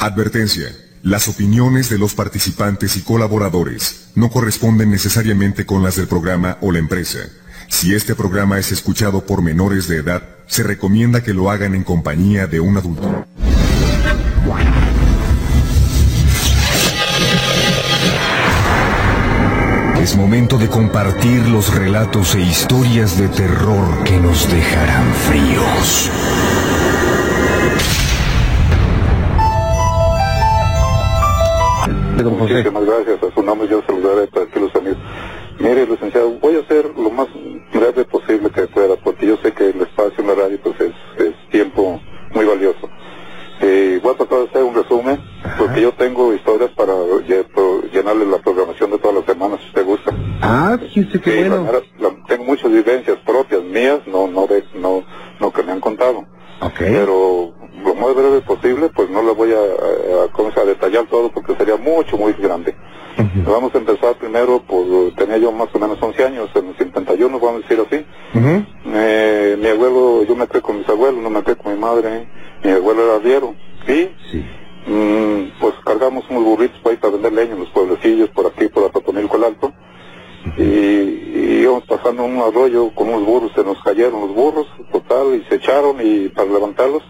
Advertencia. Las opiniones de los participantes y colaboradores no corresponden necesariamente con las del programa o la empresa. Si este programa es escuchado por menores de edad, se recomienda que lo hagan en compañía de un adulto. Momento de compartir los relatos e historias de terror que nos dejarán fríos. Muchísimas gracias. A su nombre yo saludaré para que los amigos. Mire, licenciado, voy a hacer lo más breve posible que pueda, porque yo sé que el espacio en la radio pues es, es tiempo muy valioso. Eh, voy a tratar de hacer un resumen, porque yo tengo historias para llenarle la programación de todas las semanas, si usted gusta. Ah, fíjese qué Sí, bueno. la- la- tengo muchas vivencias propias mías, no, no, de, no, no que me han contado. Ok. Pero lo más breve posible, pues no le voy a, a, a- detallar todo porque sería mucho, muy grande. Vamos a empezar primero por, tenía yo más o menos 11 años, en el 51, vamos a decir así. Eh, mi abuelo, yo me quedé con mis abuelos, no me quedé con mi madre. Mi abuelo era arriero. Y Sí. mm, pues cargamos unos burritos para ir para vender leña en los pueblecillos, por aquí, por Atotonilco el Alto. Y, y íbamos pasando un arroyo con unos burros, se nos cayeron los burros, total, y se echaron y para levantarlos.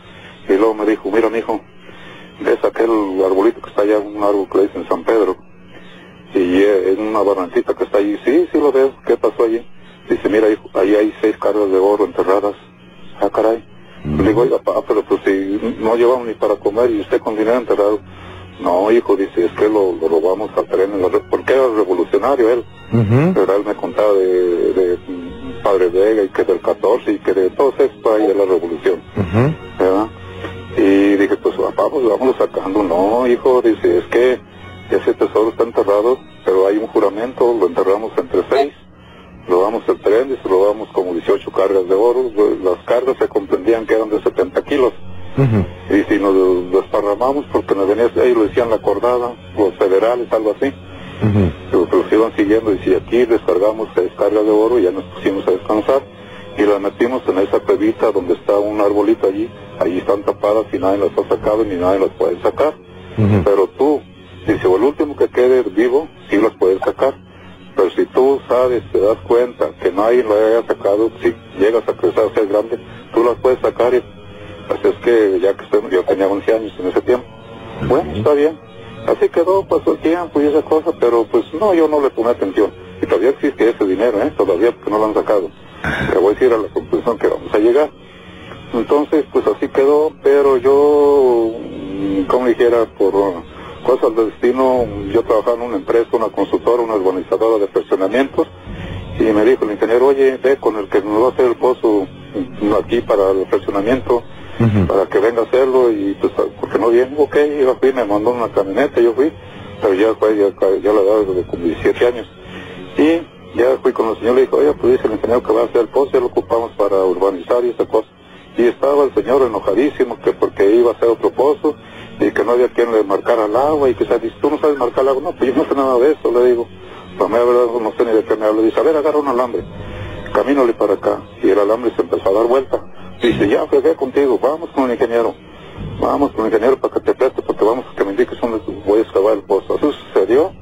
Y luego me dijo, mira, mijo, ves aquel arbolito que está allá, un árbol que le dicen San Pedro. Y eh, en una barrancita que está allí, sí, sí lo veo, ¿qué pasó allí? Dice, mira, hijo, ahí hay seis cargas de oro enterradas. Ah, caray. Le digo, oiga, papá, pero pues si no llevamos ni para comer y usted con dinero enterrado. No, hijo, dice, es que lo, lo robamos al tren, en la re- porque era revolucionario él. Pero él me contaba de, de mm, Padre Vega y que del 14 y que de todo esto ahí de la revolución. ¿verdad? Y dije, pues papá, pues vámonos sacando. No, hijo, dice, es que ese tesoro está enterrado, pero hay un juramento, lo enterramos entre seis, lo damos al tren, dice, lo damos como 18 cargas de oro, las cargas se comprendían que eran de 70 kilos. Y si nos desparramamos, porque nos venía, ahí lo decían la cordada, los federales, algo así, pero los iban siguiendo, y si aquí descargamos seis cargas de oro, ya nos pusimos a descansar, y las metimos en esa cuevita donde está un arbolito allí, allí están tapadas y nadie las ha sacado ni nadie las puede sacar. Pero tú, dice, el último que quede vivo, sí las puedes sacar. Pero si tú sabes, te das cuenta que nadie lo haya sacado, si llegas a crecer a ser grande, tú las puedes sacar y así es que ya que estoy, yo tenía 11 años en ese tiempo. Bueno, está bien. Así quedó, pasó el tiempo y esa cosa, pero pues no, yo no le tomé atención. Y todavía existe ese dinero, ¿eh? Todavía porque no lo han sacado. Le voy a decir a la conclusión que vamos a llegar. Entonces, pues así quedó, pero yo, mm, como dijera, por cosas del destino, yo trabajaba en una empresa, una consultora, una urbanizadora de fraccionamientos, y me dijo el ingeniero, oye, ve con el que nos va a hacer el pozo aquí para el para que venga a hacerlo, y pues, porque no viene, ok, yo fui, me mandó una camioneta, yo fui, pero ya fue, ya, la edad de como 17 años, y ya fui con el señor, le dijo, oye, pues dice el ingeniero que va a hacer el pozo, ya lo ocupamos para urbanizar y esa cosa. Y estaba el señor enojadísimo que porque iba a hacer otro pozo y que no había quien le marcara el agua y que se dice, tú no sabes marcar el agua. No, pues yo no sé nada de eso, le digo. Pues la verdad no sé ni de qué me habla. Dice, a ver, agarra un alambre, camínale para acá. Y el alambre se empezó a dar vuelta. Dice, ya fregué contigo, vamos con el ingeniero. Vamos con el ingeniero para que te preste porque vamos a que me indiques dónde voy a excavar el pozo. Eso sucedió.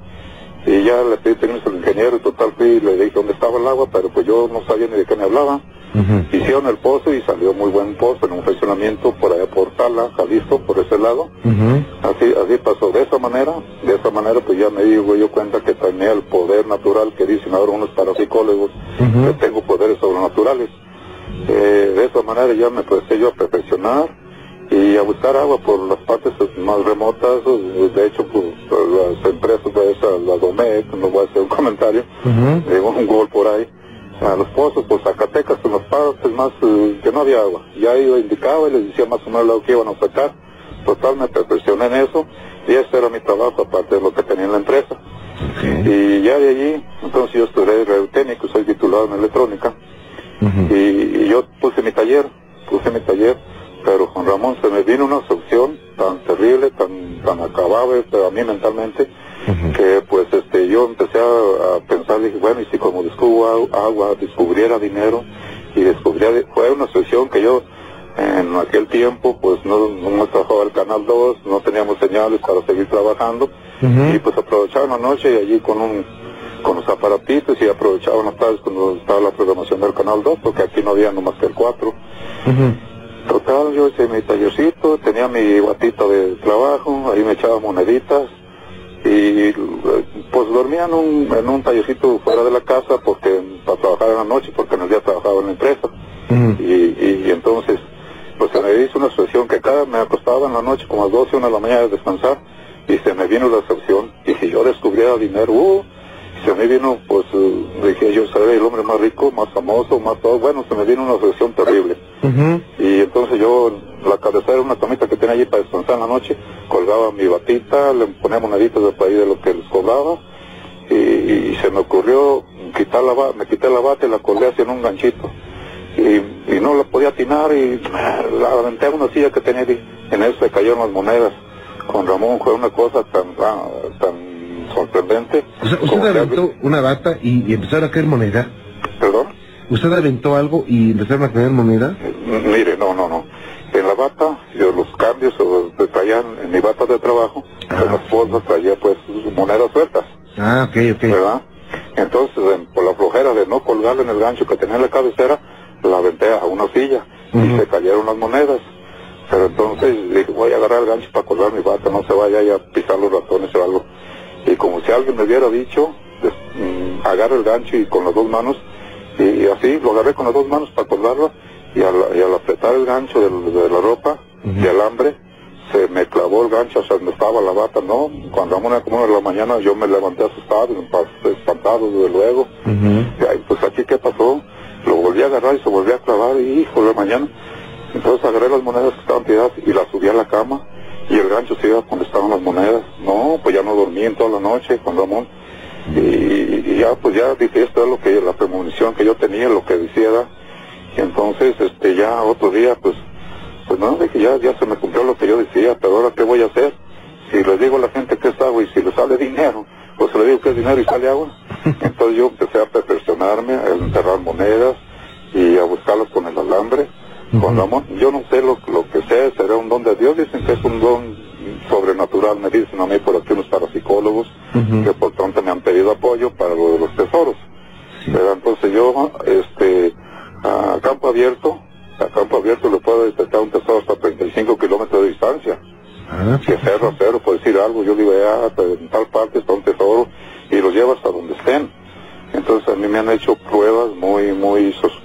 Y ya le pedí permiso al ingeniero y total fui y le dije dónde estaba el agua, pero pues yo no sabía ni de qué me hablaba. Ujú. Hicieron el pozo y salió muy buen pozo en un fraccionamiento por allá por Tala, Jalisco, por ese lado. Ujú. Así, así pasó. De esa manera, de esa manera pues ya me digo yo cuenta que tenía el poder natural que dicen ahora unos parapsicólogos, que tengo poderes sobrenaturales. Eh, de esa manera ya me empecé yo a perfeccionar y a buscar agua por las partes más remotas. De hecho, pues, las empresas de la Domec, no voy a hacer un comentario, digo, un gol por ahí, a los pozos, por Zacatecas, en las partes más eh, que no había agua. Ya yo indicaba y les decía más o menos lo que iban a sacar. Total, me perfeccioné en eso y ese era mi trabajo, aparte de lo que tenía en la empresa. Y ya de allí, entonces yo estudié técnico, soy titulado en electrónica Y, y yo puse mi taller, puse mi taller, pero Juan Ramón se me vino una succión tan terrible, tan, tan acabable para mí mentalmente, que pues este yo empecé a, a pensar, dije, bueno, y si como descubro agua, descubriera dinero y descubriera, fue una sesión que yo en aquel tiempo pues no, no trabajaba el Canal 2, no teníamos señales para seguir trabajando. Y pues aprovechaba la noche y allí con un con los aparatitos y aprovechaba las tardes cuando estaba la programación del Canal 2 porque aquí no había nomás que el 4. Total, yo hice mi tallercito, tenía mi batito de trabajo, ahí me echaba moneditas y pues dormía en un, en un tallercito fuera de la casa porque para trabajar en la noche porque en el día trabajaba en la empresa. y, y entonces pues se me hizo una situación que cada me acostaba en la noche como a las 12, una de la mañana a descansar y se me vino la excepción y si yo descubriera dinero, uh, se me vino, pues uh, dije yo seré el hombre más rico, más famoso, más todo, bueno, se me vino una excepción terrible. Y entonces yo, la cabecera era una camita que tenía allí para descansar en la noche, colgaba mi batita, le ponía moneditas de ahí de lo que les cobraba y, y se me ocurrió quitar la me quité la bata y la colgué en un ganchito y, y no la podía atinar y la aventé a una silla que tenía y en eso se cayeron las monedas. Con Ramón fue una cosa tan, ah, tan sorprendente. O sea, usted como que- aventó una bata y, y empezaron a caer moneda. Perdón. Usted aventó algo y empezaron a caer moneda. M- Mire, no, no, no. En la bata, yo los cambios que traían en mi bata de trabajo, Ah. en las bolsas traía pues monedas sueltas, Ah, ok, ok. ¿verdad? Entonces, en- por la flojera de no colgarle en el gancho que tenía en la cabecera, la aventé a una silla y Ujú. se cayeron las monedas. Pero entonces dije, voy a agarrar el gancho para colgar mi bata, no se vaya a pisar los ratones o algo. Y como si alguien me hubiera dicho, mm, agarra el gancho y con las dos manos, y, y así lo agarré con las dos manos para colgarlo, y al, y al apretar el gancho del- de, la ropa, de alambre, se me clavó el gancho hasta donde estaba la bata, ¿no? Cuando a una como de la mañana yo me levanté asustado, espantado desde luego. Y ahí, pues aquí qué pasó, lo volví a agarrar y se volvió a clavar y hijo de la mañana. Entonces agarré las monedas que estaban tiradas y las subí a la cama y el gancho se iba donde estaban las monedas. No, pues ya no dormí en toda la noche con Ramón. Y, y ya, pues ya dije, esto es lo que, la premonición que yo tenía, lo que decía era. Y entonces, este, ya otro día, pues, pues no, dije, ya, ya se me cumplió lo que yo decía, pero ahora qué voy a hacer? Si les digo a la gente que es agua y si les sale dinero, pues le digo que es dinero y sale agua. Entonces yo empecé a perfeccionarme, a enterrar monedas y a buscarlas con el alambre, con Ramón. Yo no sé lo, lo que sé, será un don de Dios, dicen que es un don sobrenatural, me dicen a mí por aquí unos parapsicólogos, que por tanto me han pedido apoyo para lo de los tesoros. Pero entonces yo, este, a campo abierto, a campo abierto le puedo detectar un tesoro hasta 35 kilómetros de distancia. Ah, es cerro a cerro, por decir algo, yo digo, ya, pues, en tal parte está un tesoro y lo llevo hasta donde estén. Entonces a mí me han hecho pruebas muy, muy sofisticadas,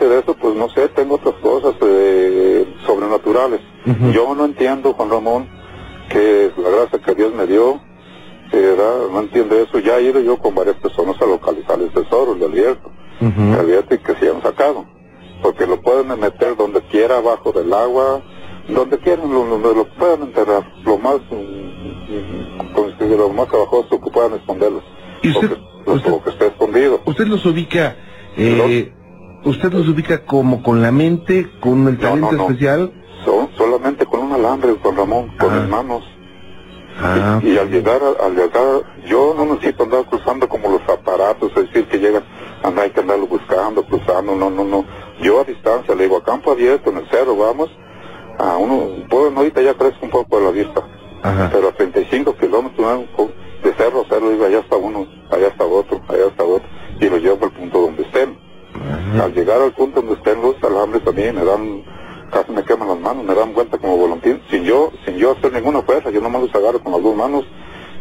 Aparte de eso, pues no sé, tengo otras cosas eh, sobrenaturales. Yo no entiendo, Juan Ramón, que la gracia que Dios me dio, ¿verdad? No entiendo eso. Ya he ido yo con varias personas a localizar el tesoro, el abierto, el abierto y que se han sacado. Porque lo pueden meter donde quiera, abajo del agua, donde quieran, lo, lo, lo pueden enterrar, lo más, mm, mm, se lo más abajo que puedan esconderlos. ¿Y usted- Lo que, usted- lo que esté escondido. Usted los ubica, eh, usted los ubica como con la mente, con el No, talento no, no. especial. So- solamente con un alambre, con Ramón, con Ah. mis manos. Ah, Y, y al llegar, al llegar, yo no necesito andar cruzando como los aparatos, es decir, que llegan, anda, hay que andarlo buscando, cruzando, no, no, no. Yo a distancia, le digo, a campo abierto, en el cerro, vamos, a uno, puedo, ahorita ya crezco un poco de la vista, Ajá. pero a 35 kilómetros, ¿no? De cerro a cerro, digo, allá está uno, allá está otro, allá está otro, y lo llevo al punto donde estén. Al llegar al punto donde estén los alambres a mí me dan, casi me queman las manos, me dan vuelta como volantín, sin yo, sin yo hacer ninguna fuerza, yo nomás los agarro con las dos manos,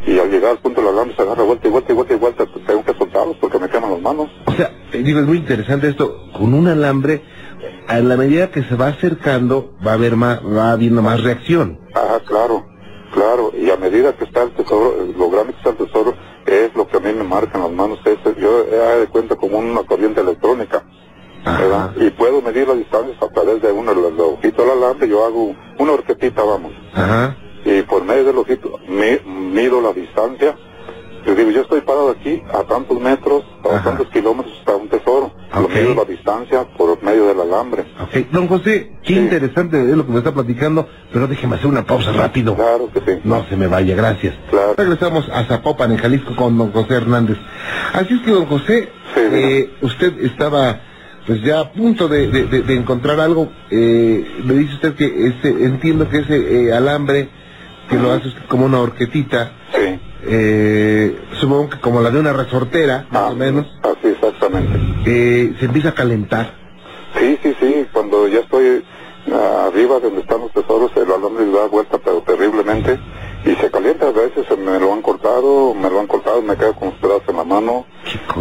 y al llegar al punto del alambre se agarra vuelta y vuelta y vuelta y vuelta, pues tengo que soltarlos porque me queman las manos. O sea, eh, digo, es muy interesante esto. Con un alambre, a la medida que se va acercando, va a haber más, va habiendo más reacción. Ajá, claro, claro, y a medida que está el tesoro, eh, lo grande que está el tesoro, es lo que a mí me marcan las manos, es, yo he dado de cuenta como una corriente electrónica, ¿verdad? Y puedo medir las distancias a través de uno, del ojito del alambre, yo hago una horquetita, vamos, Ajá. y por medio del ojito mi- mido la distancia Les digo, yo estoy parado aquí a tantos metros, a Ajá. tantos kilómetros está un tesoro. Lo Ok. mido la distancia por medio del alambre. Ok, don José, qué Sí. interesante es lo que me está platicando, pero déjeme hacer una pausa rápido. Claro que sí. No se me vaya, gracias. Claro. Regresamos a Zapopan, en Jalisco, con don José Hernández. Así es que, don José, Sí, eh, usted estaba pues ya a punto de, de- de- de encontrar algo. Eh, me dice usted que ese, entiendo que ese eh, alambre, que lo hace usted como una horquetita, Sí. Eh, supongo que como la de una resortera, más Ah, o menos, Así exactamente. eh, se empieza a calentar. Sí, sí, sí. Cuando ya estoy ah, arriba de donde están los tesoros, el alambre da vuelta, pero terriblemente. Y se calienta. A veces se me lo han cortado, me lo han cortado, me quedo con los pedazos en la mano.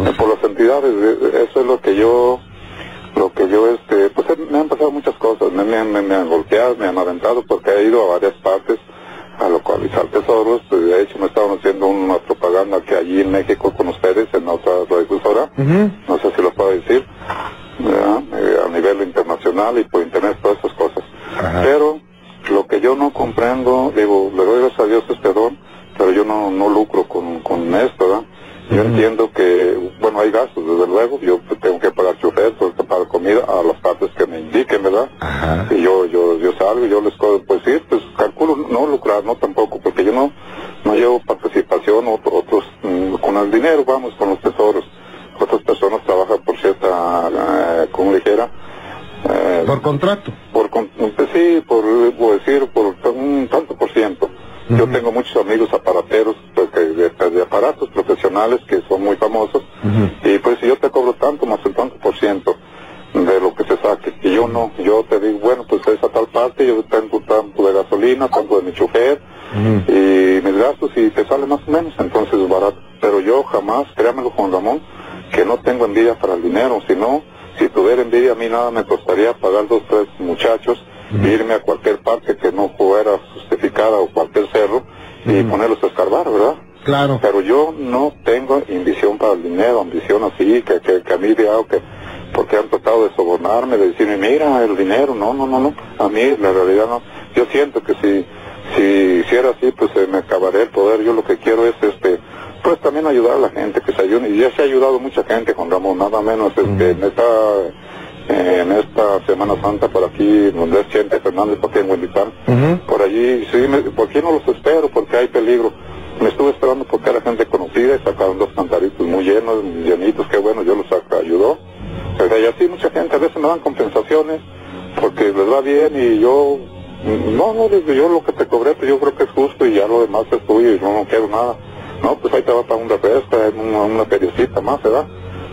Eh, por las entidades, eh, eso es lo que yo, lo que yo, este, pues eh, me han pasado muchas cosas, me, me, me- me han golpeado, me han aventado porque he ido a varias partes a localizar tesoros, de hecho me estaban haciendo una propaganda que allí en México con ustedes, en otra radiodifusora, Ujú. no sé si lo puedo decir. Eh, a nivel internacional y por internet, todas esas cosas. Ajá. Pero lo que yo no comprendo, digo, le doy gracias a Dios este don, pero yo no, no lucro con, con esto, ¿verdad? Yo entiendo que, hay gastos, desde luego, yo tengo que pagar chofer, tengo que pagar comida a las partes que me indiquen, ¿verdad? Ajá. Y yo, yo, yo salgo yo les co- pues sí, pues calculo no lucrar, no tampoco, porque yo no, no llevo participación, otro- otros, mm, con el dinero, vamos, con los tesoros. Otras personas trabajan por cierta, eh, como dijera, eh, Por contrato. por, pues sí, por, por decir, por un tanto por ciento. Yo tengo muchos amigos aparateros, pues, que de, de aparatos profesionales que son muy famosos. Y pues si yo te cobro tanto más el tanto por ciento de lo que se saque, y yo no, yo te digo, bueno, pues es a tal parte, yo tengo tanto de gasolina, tanto de mi chofer, y mis gastos, y te sale más o menos, entonces es barato. Pero yo jamás, créamelo Juan Ramón, que no tengo envidia para el dinero, sino, si tuviera envidia a mí nada me costaría pagar dos, tres muchachos, irme a cualquier parte que no fuera justificada o cualquier cerro, y ponerlos a escarbar, ¿verdad? Claro. Pero yo no tengo ambición para el dinero, ambición así, que, que, que a mí algo que, porque han tratado de sobornarme, de decirme, mira, el dinero, no, no, no, no, a mí la realidad no. Yo siento que si, si hiciera así, pues se me acabaría el poder. Yo lo que quiero es, este, pues también ayudar a la gente, que se ayude. Y ya se ha ayudado mucha gente, Juan Ramón, nada menos, este, en esta, eh, en esta Semana Santa por aquí, donde es Chente Fernández, por aquí en Huentitán, Ujú. por allí, sí, me, ¿por qué no los espero? Porque hay peligro. Me estuve esperando porque era gente conocida y sacaron dos cantaritos muy llenos, llenitos, qué bueno, yo los ayudó. Y así mucha gente, a veces me dan compensaciones porque les va bien y yo, no, no, digo, yo lo que te cobré, pues yo creo que es justo y ya lo demás es tuyo y no, no quiero nada. No, pues ahí te va para un refresco, una, una feriecita más, ¿verdad?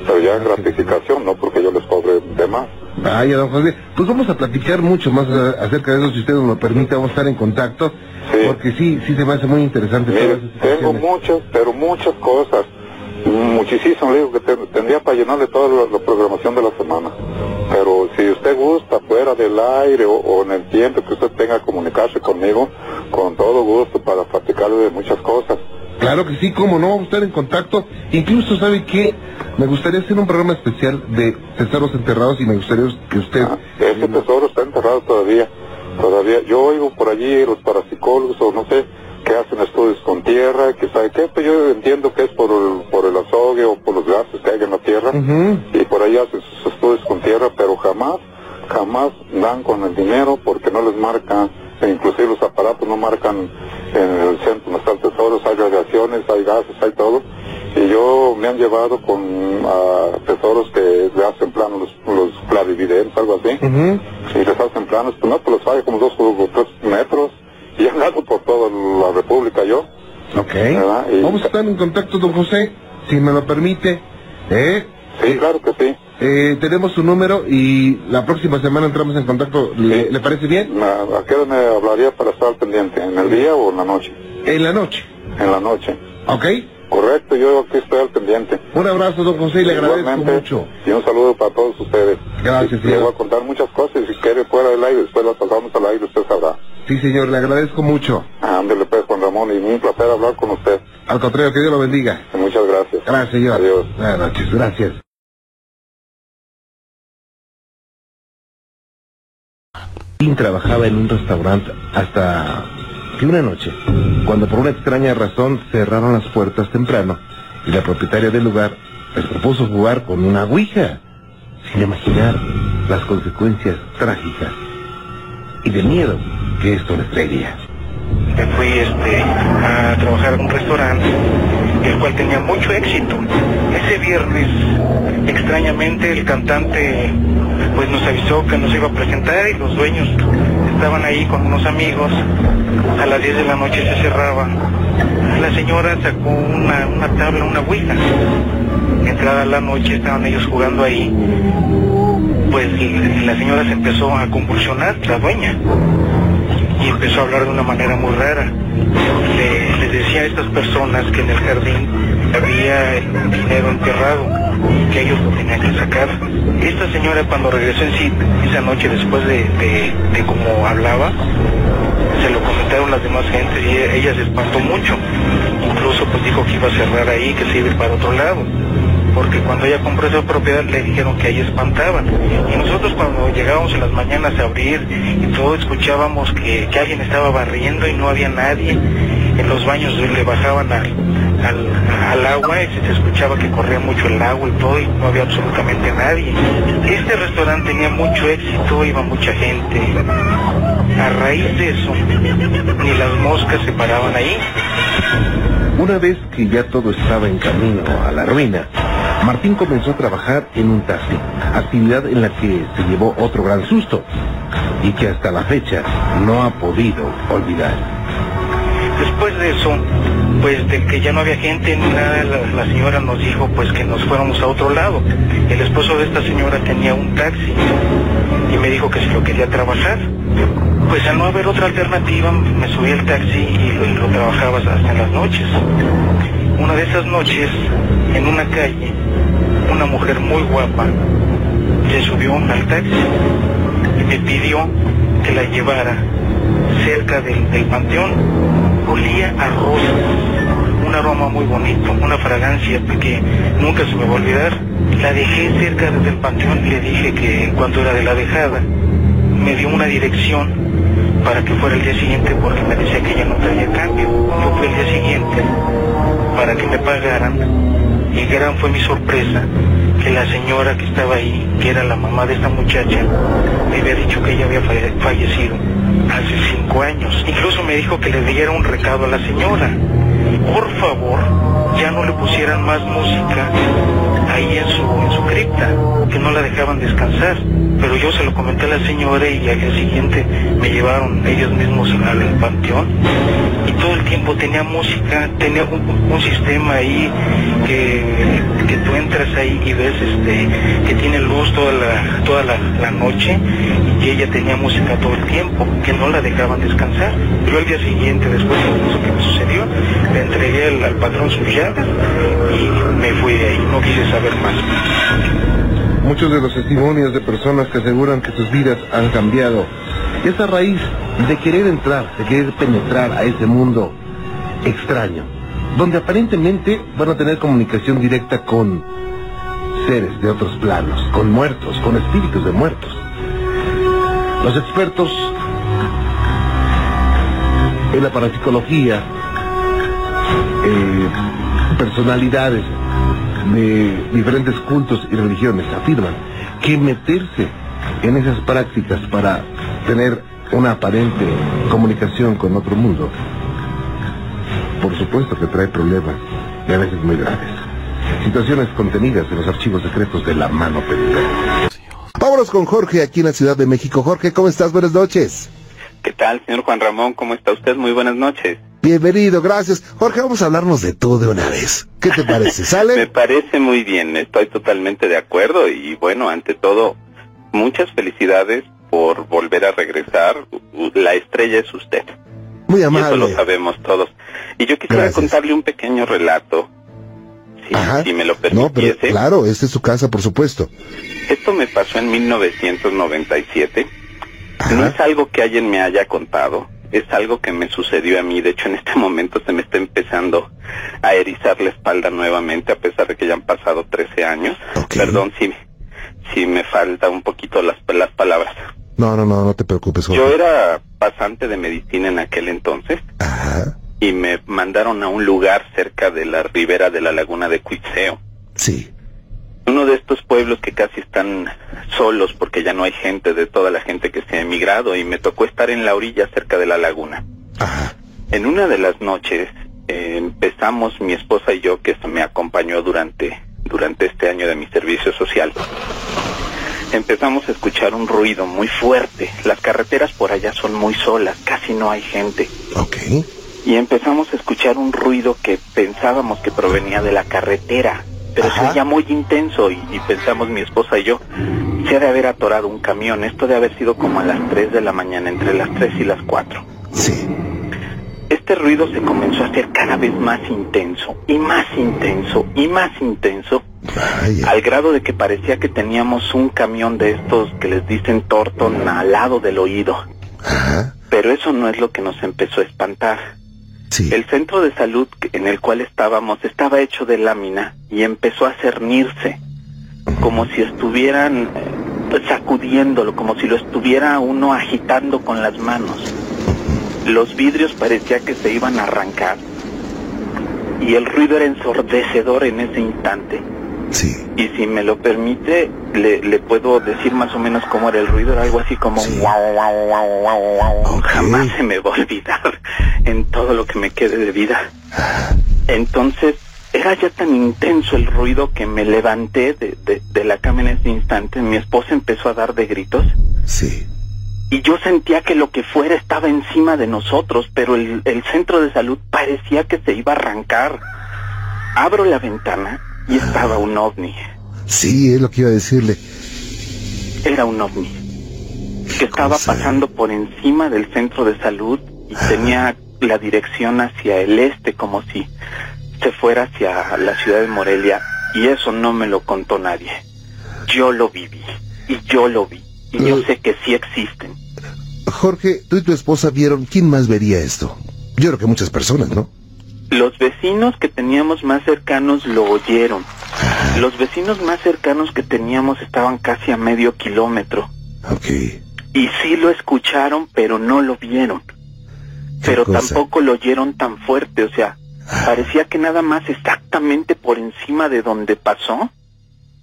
Pero ya en gratificación, no porque yo les cobre de más. Vaya, don José. Pues vamos a platicar mucho más acerca de eso, si usted nos lo permite, vamos a estar en contacto. Sí. Porque sí, sí se me hace muy interesante Mire, tengo muchas, pero muchas cosas. Muchísimo, le digo que te- tendría para llenarle toda la, la programación de la semana. Pero si usted gusta, fuera del aire o, o en el tiempo que usted tenga comunicarse conmigo, con todo gusto para platicarle de muchas cosas. Claro que sí, cómo no, vamos a estar en contacto. Incluso, ¿sabe qué? Me gustaría hacer un programa especial de tesoros enterrados y me gustaría que usted... Ah, ese tesoro está enterrado todavía. Todavía, yo oigo por allí los parapsicólogos o no sé, que hacen estudios con tierra, que sabe qué, pues yo entiendo que es por el, por el azogue o por los gases que hay en la tierra. Y por ahí hacen sus estudios con tierra, pero jamás, jamás dan con el dinero porque no les marca, e inclusive los aparatos no marcan en el centro donde está el tesoro, hay radiaciones, hay gases, hay todo, y yo me han llevado con tesoros que le hacen planos, los, los clarividentes, algo así, Ujú. y les hacen planos, pues no, pues los hay como dos o tres metros, y han dado por toda la república yo, Ok. Y- Vamos a estar en contacto, don José, si me lo permite. ¿Eh? sí, claro que sí, Eh, tenemos su número y la próxima semana entramos en contacto. ¿Le, Sí. le parece bien? ¿a qué hora me hablaría para estar al pendiente? ¿En el día o en la noche? En la noche. En la noche. ¿Ok? Correcto, yo aquí estoy al pendiente. Un abrazo, don José, y le agradezco mucho. Y un saludo para todos ustedes. Gracias, Y Le voy a contar muchas cosas y si quiere fuera del aire, después las pasamos al aire, usted sabrá. Sí, señor, le agradezco mucho. Ándele pues, Juan Ramón, y un placer hablar con usted. Al contrario, que Dios lo bendiga. Muchas gracias. Gracias, señor. Adiós. Buenas noches, gracias. Trabajaba en un restaurante hasta que una noche, cuando por una extraña razón cerraron las puertas temprano y la propietaria del lugar les propuso jugar con una ouija, sin imaginar las consecuencias trágicas y de miedo que esto les traería. Me fui este, a trabajar en un restaurante, el cual tenía mucho éxito. Ese viernes, extrañamente, el cantante pues nos avisó que nos iba a presentar y los dueños estaban ahí con unos amigos. A las 10 de la noche se cerraba. La señora sacó una, una tabla, una ouija. Entrada la noche estaban ellos jugando ahí. Pues la señora se empezó a convulsionar, la dueña y empezó a hablar de una manera muy rara. Le, les decía a estas personas que en el jardín había dinero enterrado, que ellos lo tenían que sacar. Esta señora cuando regresó en sí esa noche después de, de, de cómo hablaba, se lo comentaron las demás gentes y ella se espantó mucho. Incluso pues dijo que iba a cerrar ahí, que se iba para otro lado porque cuando ella compró esa propiedad le dijeron que ahí espantaban. Y nosotros cuando llegábamos en las mañanas a abrir y todo escuchábamos que, que alguien estaba barriendo y no había nadie. En los baños le bajaban al, al, agua y se escuchaba que corría mucho el agua y todo y no había absolutamente nadie. Este restaurante tenía mucho éxito, iba mucha gente. A raíz de eso, ni las moscas se paraban ahí. Una vez que ya todo estaba en camino a la ruina, Martín comenzó a trabajar en un taxi, actividad en la que se llevó otro gran susto y que hasta la fecha no ha podido olvidar. Después de eso, pues de que ya no había gente ni nada, la, la, señora nos dijo pues que nos fuéramos a otro lado. El esposo de esta señora tenía un taxi y me dijo que si lo quería trabajar. Pues al no haber otra alternativa, me subí al taxi y lo, trabajaba hasta las noches. Una de esas noches, en una calle, una mujer muy guapa se subió al taxi y me pidió que la llevara cerca del, del panteón. Olía a rosas, un aroma muy bonito, una fragancia que nunca se me va a olvidar. La dejé cerca del panteón y le dije que en cuanto era de la dejada, me dio una dirección para que fuera el día siguiente porque me decía que ella no traía cambio. Yo fui el día siguiente para que me pagaran y gran fue mi sorpresa que la señora que estaba ahí, que era la mamá de esta muchacha, me había dicho que ella había fallecido hace años. Incluso me dijo que le diera un recado a la señora. Por favor, ya no le pusieran más música ahí en su, en su cripta, que no la dejaban descansar. Pero yo se lo comenté a la señora y al día siguiente me llevaron ellos mismos al panteón y todo el tiempo tenía música, tenía un, un sistema ahí que, entras ahí y ves este que tiene luz toda la, toda la, la noche y que ella tenía música todo el tiempo, que no la dejaban descansar. Yo al día siguiente, después de eso que me sucedió, le entregué al, al patrón sus llaves y me fui de ahí, no quise saber más. Muchos de los testimonios de personas que aseguran que sus vidas han cambiado es a raíz de querer entrar, de querer penetrar a ese mundo extraño, donde aparentemente van a tener comunicación directa con seres de otros planos, con muertos, con espíritus de muertos. Los expertos en la parapsicología, eh, personalidades de diferentes cultos y religiones afirman que meterse en esas prácticas para tener una aparente comunicación con otro mundo, por supuesto que trae problemas y a veces muy graves. Situaciones contenidas en los archivos secretos de la mano peluda. Vámonos con Jorge aquí en la Ciudad de México. Jorge, ¿cómo estás? Buenas noches. ¿Qué tal, señor Juan Ramón? ¿Cómo está usted? Muy buenas noches. Bienvenido, gracias. Jorge, vamos a hablarnos de todo de una vez. ¿Qué te parece? ¿Sale? Me parece muy bien, estoy totalmente de acuerdo y bueno, ante todo, muchas felicidades por volver a regresar. La estrella es usted. Muy amable. Y eso lo sabemos todos. Y yo quisiera Gracias. contarle un pequeño relato, si, Ajá. si me lo No, permitiese. pero claro, esta es su casa, por supuesto. Esto me pasó en 1997. No es algo que alguien me haya contado, es algo que me sucedió a mí. De hecho, en este momento se me está empezando a erizar la espalda nuevamente, a pesar de que ya han pasado 13 años. Perdón si, si me falta un poquito las, las palabras. No, no, no, no te preocupes, Jorge. Yo era pasante de medicina en aquel entonces Ajá, y me mandaron a un lugar cerca de la ribera de la laguna de Cuitseo. sí. Uno de estos pueblos que casi están solos porque ya no hay gente de toda la gente que se ha emigrado y me tocó estar en la orilla cerca de la laguna. Ajá, En una de las noches eh, empezamos mi esposa y yo, que me acompañó durante, durante este año de mi servicio social, empezamos a escuchar un ruido muy fuerte. Las carreteras por allá son muy solas, casi no hay gente. ok. Y empezamos a escuchar un ruido que pensábamos que provenía de la carretera, pero Ajá. se oía muy intenso y, y pensamos mi esposa y yo, se ha de haber atorado un camión, esto de haber sido como a las 3 de la mañana, entre las 3 y las 4. Sí. Este ruido se comenzó a hacer cada vez más intenso, y más intenso, y más intenso, Vaya. al grado de que parecía que teníamos un camión de estos que les dicen Torton al lado del oído. Ajá, Pero eso no es lo que nos empezó a espantar. sí. El centro de salud en el cual estábamos estaba hecho de lámina y empezó a cernirse, como si estuvieran eh, sacudiéndolo, como si lo estuviera uno agitando con las manos. Los vidrios parecía que se iban a arrancar y el ruido era ensordecedor en ese instante. Sí. Y si me lo permite, le, le puedo decir más o menos cómo era el ruido, era algo así como Sí. un guau, guau, guau, guau. Jamás se me va a olvidar en todo lo que me quede de vida. Entonces, era ya tan intenso el ruido que me levanté de, de, de la cama en ese instante. Mi esposa empezó a dar de gritos Sí. Y yo sentía que lo que fuera estaba encima de nosotros, pero el, el centro de salud parecía que se iba a arrancar. Abro la ventana y estaba un ovni. Sí, es lo que iba a decirle. Era un ovni que estaba pasando por encima del centro de salud y tenía la dirección hacia el este como si se fuera hacia la ciudad de Morelia y eso no me lo contó nadie. Yo lo viví y yo lo vi y yo Eh. sé que sí existen. Jorge, tú y tu esposa vieron, ¿quién más vería esto? Yo creo que muchas personas, ¿no? Los vecinos que teníamos más cercanos lo oyeron. Los vecinos más cercanos que teníamos estaban casi a medio kilómetro. Ok. Y sí lo escucharon, pero no lo vieron. Pero cosa? tampoco lo oyeron tan fuerte, o sea, parecía que nada más exactamente por encima de donde pasó,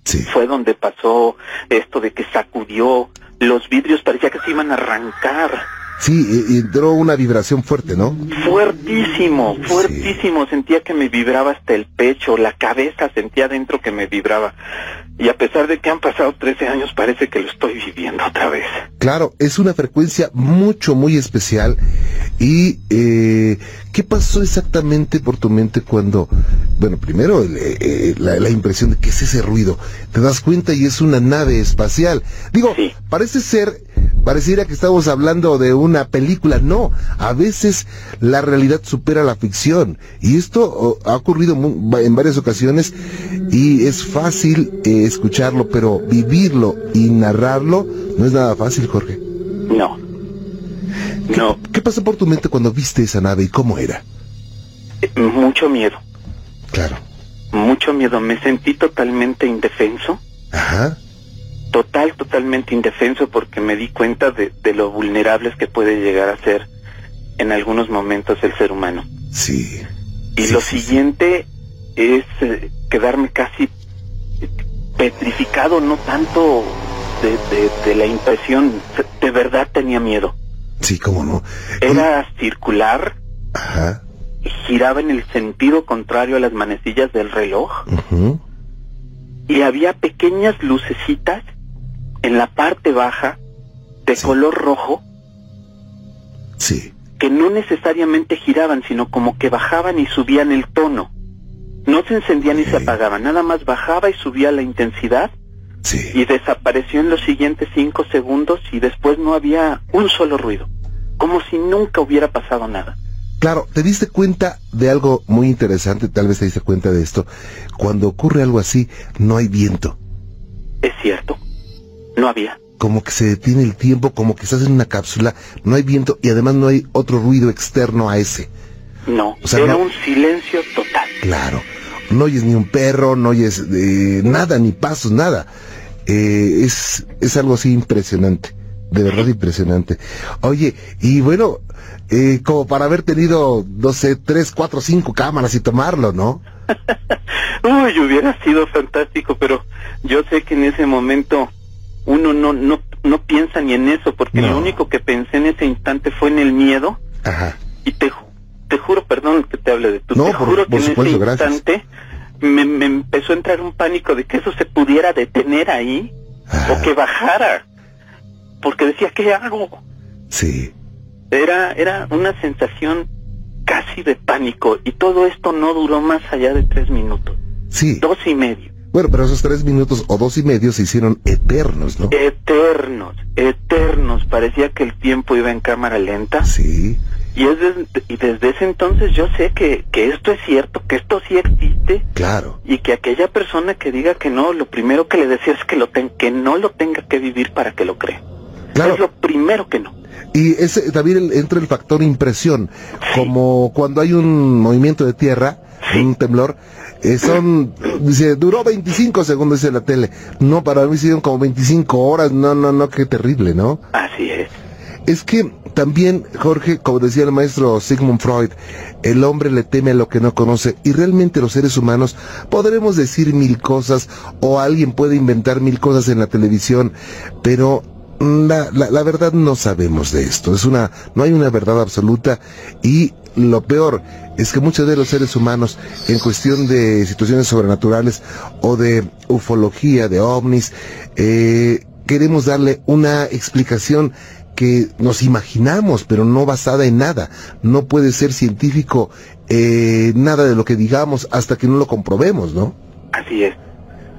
Sí. fue donde pasó esto de que sacudió los vidrios, parecía que se iban a arrancar. Sí, entró una vibración fuerte, ¿no? Fuertísimo, fuertísimo, sentía que me vibraba hasta el pecho, la cabeza sentía dentro que me vibraba. Y a pesar de que han pasado 13 años, parece que lo estoy viviendo otra vez. Claro, es una frecuencia mucho, muy especial. Y, eh, ¿qué pasó exactamente por tu mente cuando, bueno, primero el, eh, eh, la, la impresión de que es ese ruido? Te das cuenta y es una nave espacial. Digo, Sí. parece ser, pareciera que estamos hablando de una película. No, a veces la realidad supera la ficción. Y esto oh, ha ocurrido mu- va- en varias ocasiones y es fácil eh, escucharlo, pero vivirlo y narrarlo no es nada fácil, Jorge. No. No, ¿Qué pasó por tu mente cuando viste esa nave y cómo era? eh, mucho miedo. Claro. mucho miedo, me sentí totalmente indefenso, Ajá. total, totalmente indefenso porque me di cuenta de, de lo vulnerables que puede llegar a ser en algunos momentos el ser humano. Sí. Y Sí, lo sí, sí. siguiente es eh, quedarme casi petrificado, no tanto de, de- de la impresión, de verdad tenía miedo. Sí, cómo no. Era circular, Ajá. Giraba en el sentido contrario a las manecillas del reloj y había pequeñas lucecitas en la parte baja de Sí. color rojo Sí. que no necesariamente giraban, sino como que bajaban y subían el tono. No se encendían y se apagaban, nada más bajaba y subía la intensidad Sí. y desapareció en los siguientes cinco segundos y después no había un solo ruido, como si nunca hubiera pasado nada. Claro, te diste cuenta de algo muy interesante, tal vez te diste cuenta de esto. Cuando ocurre algo así, no hay viento. Es cierto, no había. Como que se detiene el tiempo, como que estás en una cápsula, no hay viento y además no hay otro ruido externo a ese. No, O sea, era no- un silencio total. Claro. No oyes ni un perro, no oyes eh, nada, ni pasos, nada. Eh, es, es algo así impresionante. de verdad impresionante. Oye, y bueno, eh, como para haber tenido, no sé, tres, cuatro, cinco cámaras y tomarlo, ¿no? Uy, hubiera sido fantástico, pero yo sé que en ese momento uno no no no piensa ni en eso, porque No. lo único que pensé en ese instante fue en el miedo Ajá. y te te juro, perdón que te hable de tú, No, te por- juro por que supuesto, en ese gracias. instante me, me empezó a entrar un pánico de que eso se pudiera detener ahí Ajá. o que bajara, porque decía ¿qué hago? Sí. Era, era una sensación casi de pánico y todo esto no duró más allá de tres minutos, Sí. dos y medio, Bueno, pero esos tres minutos o dos y medio se hicieron eternos, ¿no? eternos, eternos, parecía que el tiempo iba en cámara lenta Sí. y, es des- y desde ese entonces yo sé que, que esto es cierto, que esto sí existe Claro. y que aquella persona que diga que no, lo primero que le decía es que, lo ten- que no lo tenga que vivir para que lo crea. Claro. Es lo primero que no. Y ese también el- entra el factor impresión, como cuando hay un movimiento de tierra, un temblor, eh, son, dice, duró 25 segundos, dice la tele. No, para mí hicieron como 25 horas, no, no, no, qué terrible, ¿no? Así es. Es que también, Jorge, como decía el maestro Sigmund Freud, el hombre le teme a lo que no conoce y realmente los seres humanos podremos decir mil cosas o alguien puede inventar mil cosas en la televisión, pero la, la, la verdad no sabemos de esto. Es una, no hay una verdad absoluta y lo peor es que muchos de los seres humanos en cuestión de situaciones sobrenaturales o de ufología, de ovnis, eh, queremos darle una explicación que nos imaginamos, pero no basada en nada. No puede ser científico eh, nada de lo que digamos hasta que no lo comprobemos, ¿no? Así es.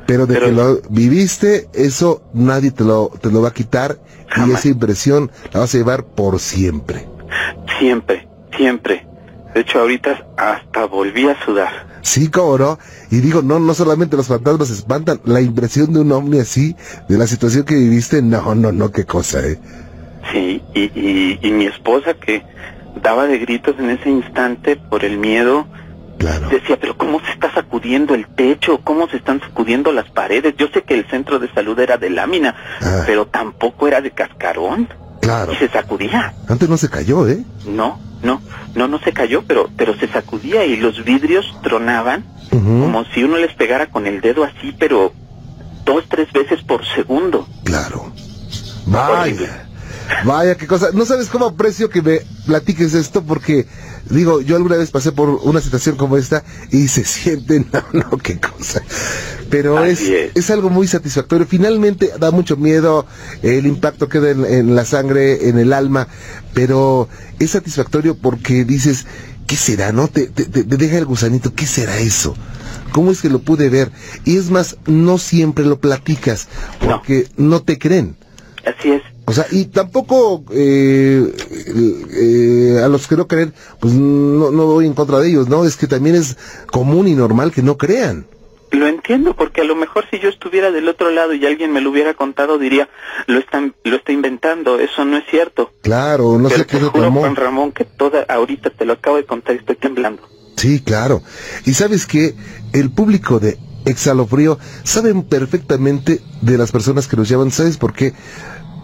Pero de Pero- que lo viviste, eso nadie te lo, te lo va a quitar y esa impresión la vas a llevar por siempre. Siempre, siempre. De hecho, ahorita hasta volví a sudar. Sí, cómo no. Y digo, no, no solamente los fantasmas espantan, la impresión de un ovni así, de la situación que viviste, no, no, no, qué cosa, eh. Sí, y, y, y mi esposa que daba de gritos en ese instante por el miedo, Claro. decía, pero ¿cómo se está sacudiendo el techo? ¿Cómo se están sacudiendo las paredes? Yo sé que el centro de salud era de lámina, Ah. pero tampoco era de cascarón. Claro. Y se sacudía. Antes no se cayó, ¿eh? No, no, no, no se cayó, pero, pero se sacudía y los vidrios tronaban como si uno les pegara con el dedo así, pero dos, tres veces por segundo. Claro. Horrible. Vaya. Vaya, qué cosa. No sabes cómo aprecio que me platiques esto porque, digo, yo alguna vez pasé por una situación como esta y se siente, no, no, qué cosa. Pero es, es. es algo muy satisfactorio. Finalmente da mucho miedo, el impacto queda en, en la sangre, en el alma, pero es satisfactorio porque dices, ¿qué será, no? Te, te, te- deja el gusanito, ¿qué será eso? ¿Cómo es que lo pude ver? Y es más, no siempre lo platicas No. porque no te creen. Así es. O sea, y tampoco eh, eh, a los que no creen, pues no, no voy en contra de ellos, ¿no? Es que también es común y normal que no crean. Lo entiendo, porque a lo mejor si yo estuviera del otro lado y alguien me lo hubiera contado, diría, lo están, lo está inventando, eso no es cierto. Claro, no Pero sé qué te juro. Juan Ramón, que toda, ahorita te lo acabo de contar y estoy temblando. Sí, claro. Y sabes que el público de Exhalofrío saben perfectamente de las personas que nos llaman, ¿sabes por qué?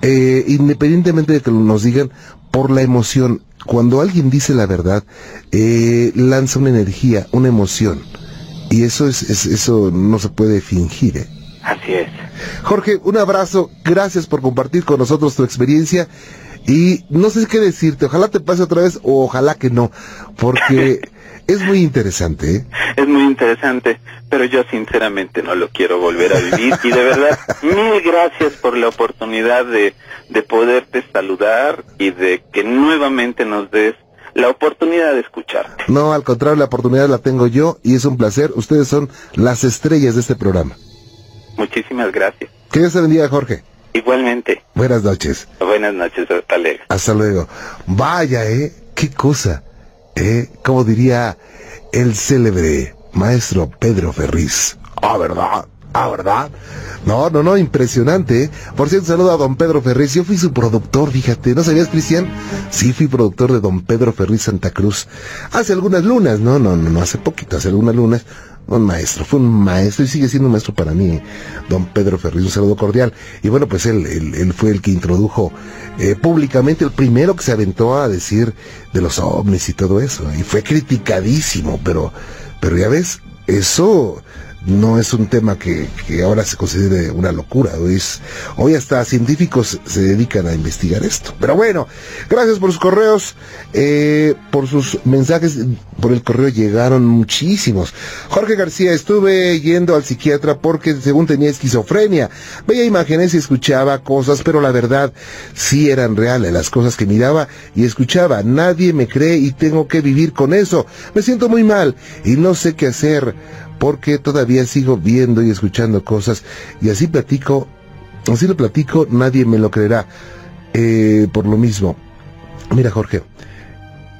Eh, independientemente de que nos digan, por la emoción. Cuando alguien dice la verdad, eh, lanza una energía, una emoción. Y eso es, es- eso no se puede fingir. ¿eh? Así es. Jorge, un abrazo, gracias por compartir con nosotros tu experiencia y no sé qué decirte, ojalá te pase otra vez o ojalá que no, porque es muy interesante. ¿eh? Es muy interesante, pero yo sinceramente no lo quiero volver a vivir y de verdad, mil gracias por la oportunidad de, de poderte saludar y de que nuevamente nos des la oportunidad de escucharte. No, al contrario, la oportunidad la tengo yo y es un placer, ustedes son las estrellas de este programa. Muchísimas gracias. Que Dios te bendiga, Jorge. Igualmente, Buenas noches. buenas noches, hasta luego. Hasta luego. Vaya, ¿eh? Qué cosa. ¿Eh? Como diría el célebre maestro Pedro Ferriz. Ah, ¿verdad? Ah, ¿verdad? No, no, no, impresionante. ¿eh? Por cierto, saludo a don Pedro Ferriz. Yo fui su productor, fíjate. ¿No sabías, Cristian? Sí, fui productor de don Pedro Ferriz Santa Cruz. Hace algunas lunas, no, no, no, no hace poquito, hace algunas lunas. Un maestro, fue un maestro y sigue siendo un maestro para mí, don Pedro Ferriz, un saludo cordial. Y bueno, pues él, él, él fue el que introdujo eh, públicamente, el primero que se aventó a decir de los ovnis y todo eso. Y fue criticadísimo, pero, pero ya ves, eso no es un tema que, que ahora se considere una locura. Hoy, es, hoy hasta científicos se dedican a investigar esto. Pero bueno, gracias por sus correos, eh, por sus mensajes. Por el correo llegaron muchísimos. Jorge García, estuve yendo al psiquiatra porque según tenía esquizofrenia. Veía imágenes y escuchaba cosas, pero la verdad sí eran reales las cosas que miraba y escuchaba. Nadie me cree y tengo que vivir con eso. Me siento muy mal y no sé qué hacer porque todavía sigo viendo y escuchando cosas y así platico, así lo platico, nadie me lo creerá. Eh, por lo mismo, mira Jorge,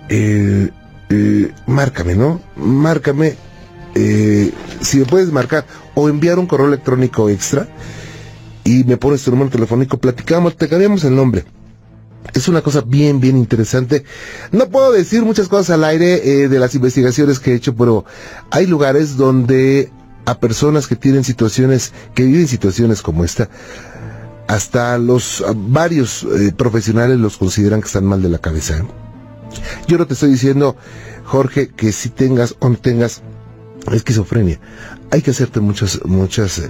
eh, eh, márcame, ¿no? Márcame, eh, si me puedes marcar o enviar un correo electrónico extra y me pones tu número telefónico, platicamos, te cambiamos el nombre. Es una cosa bien, bien interesante. No puedo decir muchas cosas al aire eh, de las investigaciones que he hecho, pero hay lugares donde a personas que tienen situaciones, que viven situaciones como esta, hasta los varios eh, profesionales los consideran que están mal de la cabeza. ¿eh? Yo no te estoy diciendo, Jorge, que si tengas o no tengas esquizofrenia. Hay que hacerte muchas, muchas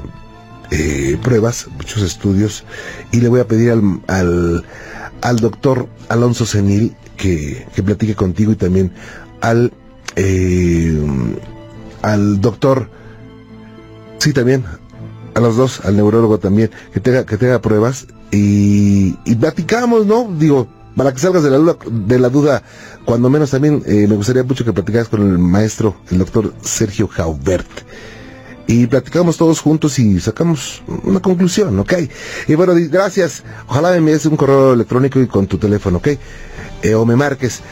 eh, pruebas, muchos estudios, y le voy a pedir al, al, al doctor Alonso Senil que, que platique contigo y también al, eh, al doctor, sí también, a los dos, al neurólogo también, que tenga, que tenga pruebas y, y platicamos, ¿no? Digo, para que salgas de la duda, de la duda cuando menos también eh, me gustaría mucho que platicaras con el maestro, el doctor Sergio Jaubert. Y platicamos todos juntos y sacamos una conclusión, ¿ok? Y bueno, gracias. Ojalá me envíes un correo electrónico y con tu teléfono, ¿ok? Eh, o me marques.